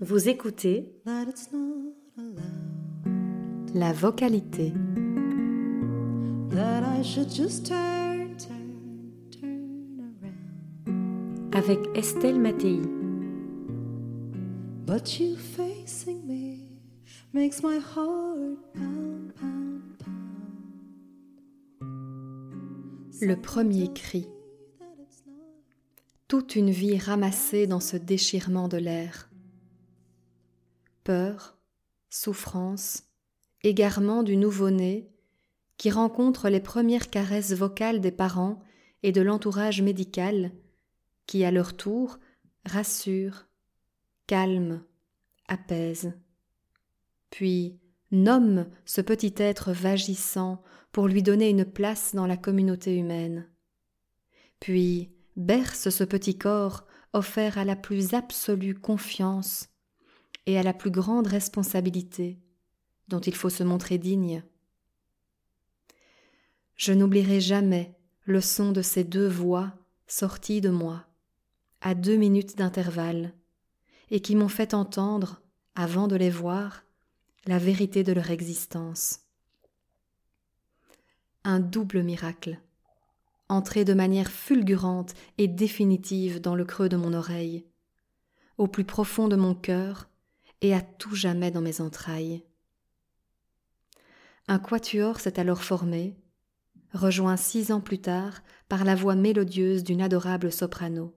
Vous écoutez that it's not la vocalité. That I should just turn, turn, turn around. avec Estelle Mattei. But you facing me makes my heart pound, pound, pound. Le premier cri. Toute une vie ramassée dans ce déchirement de l'air. Peur, souffrance, égarement du nouveau-né qui rencontre les premières caresses vocales des parents et de l'entourage médical qui, à leur tour, rassure, calme, apaise. Puis nomme ce petit être vagissant pour lui donner une place dans la communauté humaine. Puis berce ce petit corps offert à la plus absolue confiance et à la plus grande responsabilité dont il faut se montrer digne. Je n'oublierai jamais le son de ces deux voix sorties de moi, à deux minutes d'intervalle, et qui m'ont fait entendre, avant de les voir, la vérité de leur existence. Un double miracle, entré de manière fulgurante et définitive dans le creux de mon oreille, au plus profond de mon cœur et à tout jamais dans mes entrailles. Un quatuor s'est alors formé, rejoint six ans plus tard par la voix mélodieuse d'une adorable soprano.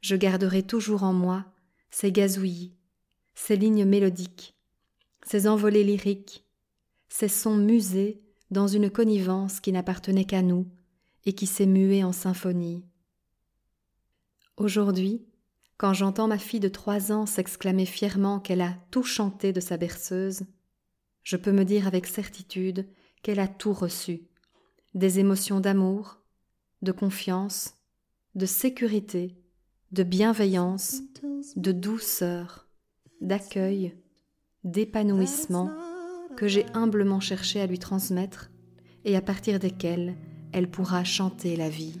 Je garderai toujours en moi ces gazouillis, ces lignes mélodiques, ces envolées lyriques, ces sons musés dans une connivence qui n'appartenait qu'à nous et qui s'est muée en symphonie. Aujourd'hui, quand j'entends ma fille de trois ans s'exclamer fièrement qu'elle a tout chanté de sa berceuse, je peux me dire avec certitude qu'elle a tout reçu, des émotions d'amour, de confiance, de sécurité, de bienveillance, de douceur, d'accueil, d'épanouissement que j'ai humblement cherché à lui transmettre et à partir desquels elle pourra chanter la vie.